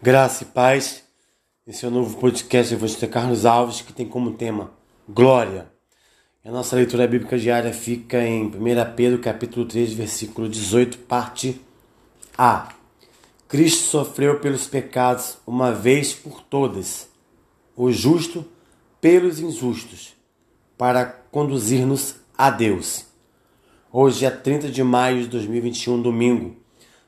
Graça e paz. Esse é o novo podcast Evangelista Carlos Alves, que tem como tema Glória. A nossa leitura bíblica diária fica em 1 Pedro, capítulo 3, versículo 18, parte A. Cristo sofreu pelos pecados uma vez por todas, o justo pelos injustos, para conduzir-nos a Deus. Hoje é 30 de maio de 2021, domingo.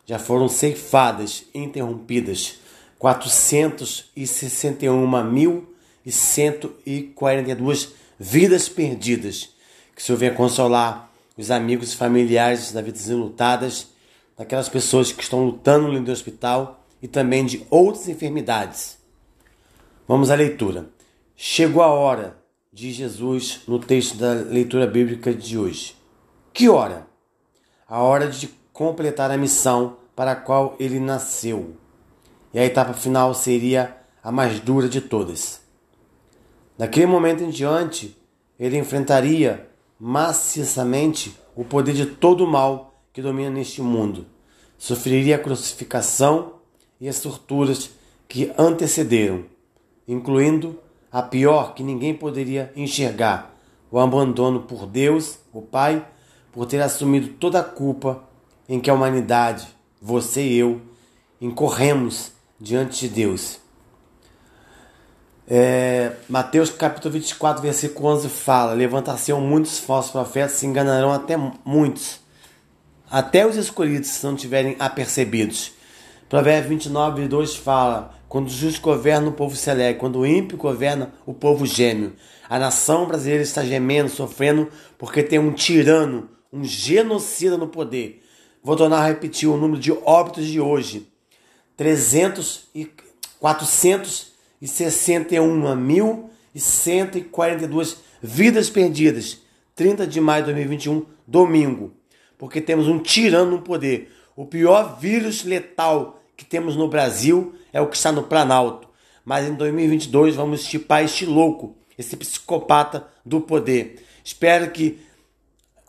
Já foram ceifadas, interrompidas 461.142 vidas perdidas. Que o Senhor venha consolar os amigos familiares das vidas enlutadas, daquelas pessoas que estão lutando no hospital e também de outras enfermidades. Vamos à leitura. Chegou a hora, de Jesus no texto da leitura bíblica de hoje. Que hora? A hora de completar a missão para a qual ele nasceu e a etapa final seria a mais dura de todas. Daquele momento em diante, ele enfrentaria maciçamente o poder de todo o mal que domina neste mundo. Sofreria a crucificação e as torturas que antecederam, incluindo a pior que ninguém poderia enxergar, o abandono por Deus, o Pai, por ter assumido toda a culpa em que a humanidade, você e eu, incorremos diante de Deus. É, Mateus capítulo 24, versículo 11 fala: Levantar-se muitos falsos profetas, se enganarão até muitos, até os escolhidos, se não tiverem apercebidos. Provérbio 29, 2 fala: Quando o justo governa, o povo se alegra, quando o ímpio governa, o povo geme. A nação brasileira está gemendo, sofrendo, porque tem um tirano, um genocida no poder. Vou tornar a repetir o número de óbitos de hoje. 300 e 461.142 vidas perdidas. 30 de maio de 2021, domingo. Porque temos um tirano no poder. O pior vírus letal que temos no Brasil é o que está no Planalto. Mas em 2022 vamos estipar este louco, esse psicopata do poder. Espero que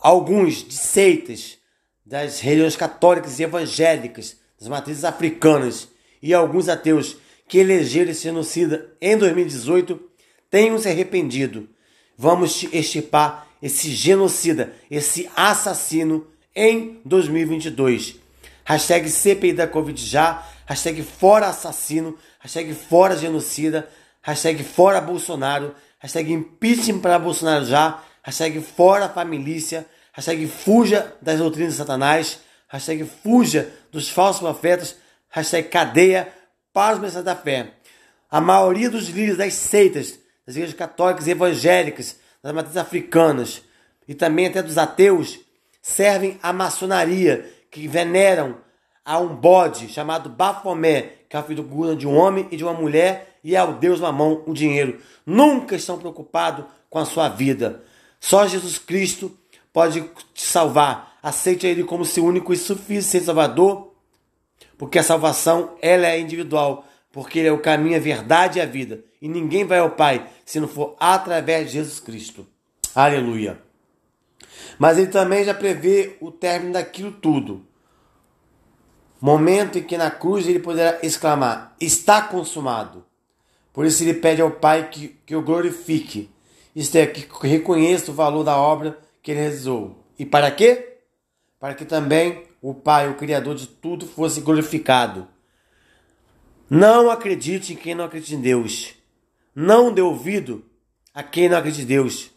alguns de seitas das religiões católicas e evangélicas das matrizes africanas e alguns ateus que elegeram esse genocida em 2018 tenham se arrependido. Vamos extirpar esse genocida, esse assassino em 2022. Hashtag CPI da Covid já, hashtag fora assassino, hashtag fora genocida, hashtag fora Bolsonaro, hashtag impeachment para Bolsonaro já, hashtag fora família, hashtag fuja das doutrinas de Satanás, hashtag fuja dos falsos profetas, hashtag cadeia mensagens da fé. A maioria dos líderes das seitas, das igrejas católicas e evangélicas, das matrizes africanas e também até dos ateus, servem à maçonaria, que veneram a um bode chamado Bafomé, que é a figura de um homem e de uma mulher, e ao Deus Mamão, o dinheiro. Nunca estão preocupados com a sua vida. Só Jesus Cristo pode te salvar. Aceite Ele como seu único e suficiente Salvador, porque a salvação ela é individual, porque Ele é o caminho, a verdade e a vida. E ninguém vai ao Pai se não for através de Jesus Cristo. Aleluia. Mas Ele também já prevê o término daquilo tudo. Momento em que na cruz ele poderá exclamar: Está consumado. Por isso ele pede ao Pai que, que o glorifique. Isto é, que reconheça o valor da obra que ele realizou. E para quê? Para que também o Pai, o Criador de tudo, fosse glorificado. Não acredite em quem não acredita em Deus. Não dê ouvido a quem não acredita em Deus.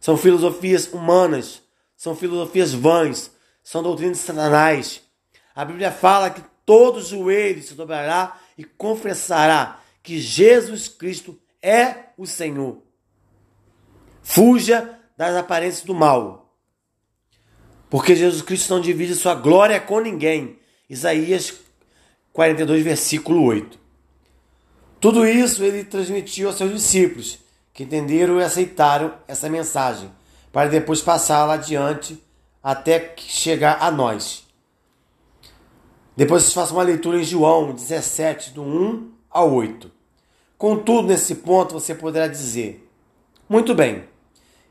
São filosofias humanas, são filosofias vãs, são doutrinas satanás. A Bíblia fala que todo joelho se dobrará e confessará que Jesus Cristo é o Senhor. Fuja das aparências do mal. Porque Jesus Cristo não divide sua glória com ninguém. Isaías 42, versículo 8. Tudo isso ele transmitiu aos seus discípulos, que entenderam e aceitaram essa mensagem, para depois passá-la adiante até chegar a nós. Depois façam uma leitura em João 17, do 1 ao 8. Contudo, nesse ponto você poderá dizer: Muito bem,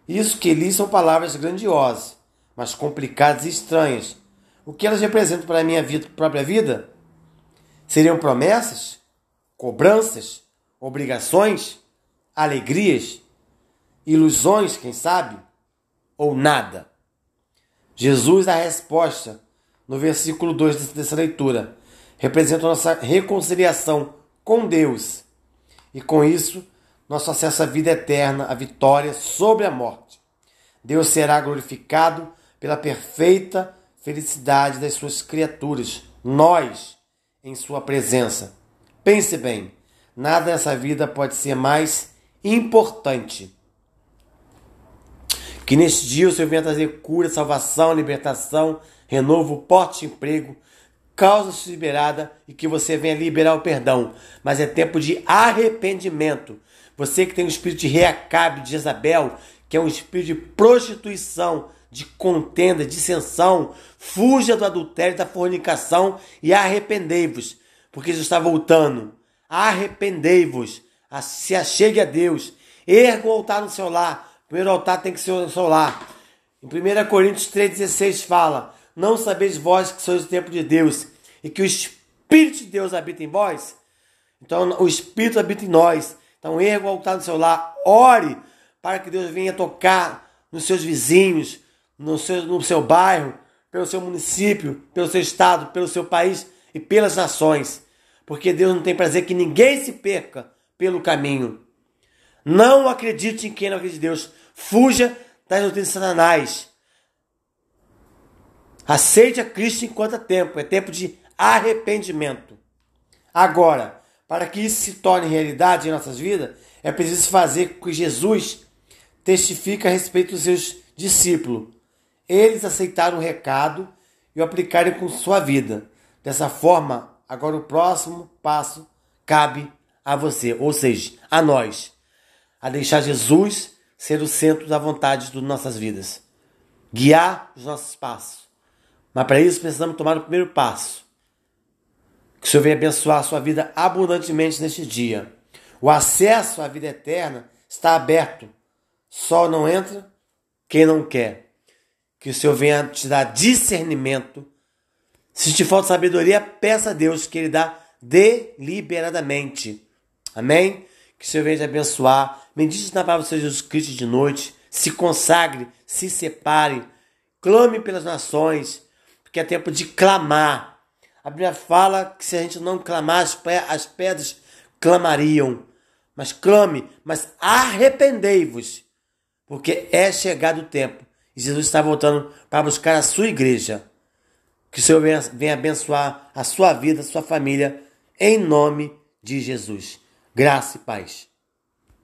isso que li são palavras grandiosas, mas complicadas e estranhas. O que elas representam para a minha vida, própria vida? Seriam promessas? Cobranças? Obrigações? Alegrias? Ilusões, quem sabe? Ou nada? Jesus, a resposta, no versículo 2 dessa leitura, representa nossa reconciliação com Deus. E com isso, nosso acesso à vida eterna, a vitória sobre a morte. Deus será glorificado pela perfeita felicidade das suas criaturas, nós, em sua presença. Pense bem, nada nessa vida pode ser mais importante. Que neste dia o Senhor venha trazer cura, salvação, libertação, renovo, porte de emprego, causa liberada e que você venha liberar o perdão. Mas é tempo de arrependimento. Você que tem o espírito de Reacabe, de Jezabel, que é um espírito de prostituição, de contenda, dissensão, fuja do adultério da fornicação e arrependei-vos, porque Jesus está voltando. Arrependei-vos, se achegue a Deus, erga o altar no seu lar. O primeiro altar tem que ser no seu lar. Em 1 Coríntios 3,16 fala: não sabeis vós que sois o templo de Deus e que o Espírito de Deus habita em vós? Então o Espírito habita em nós. Então erga o altar no seu lar, ore para que Deus venha tocar nos seus vizinhos, no seu, no seu bairro, pelo seu município, pelo seu estado, pelo seu país e pelas nações. Porque Deus não tem prazer que ninguém se perca pelo caminho. Não acredite em quem não acredita em Deus. Fuja das notícias satanás. Aceite a Cristo enquanto é tempo, é tempo de arrependimento. Agora, para que isso se torne realidade em nossas vidas, é preciso fazer com que Jesus testifique a respeito dos seus discípulos. Eles aceitaram o recado e o aplicaram com sua vida. Dessa forma, agora o próximo passo cabe a você, ou seja, a nós, a deixar Jesus ser o centro da vontade de nossas vidas, guiar os nossos passos mas para isso precisamos tomar o primeiro passo. Que o Senhor venha abençoar a sua vida abundantemente neste dia. O acesso à vida eterna está aberto. Só não entra quem não quer. Que o Senhor venha te dar discernimento. Se te falta sabedoria, peça a Deus que Ele dá deliberadamente. Amém? Que o Senhor venha te abençoar. Medite na palavra do Senhor Jesus Cristo de noite. Se consagre, se separe. Clame pelas nações que é tempo de clamar. A Bíblia fala que se a gente não clamar, as pedras clamariam. Mas clame, mas arrependei-vos, porque é chegado o tempo. E Jesus está voltando para buscar a sua igreja. Que o Senhor venha, venha abençoar a sua vida, a sua família, em nome de Jesus. Graça e paz.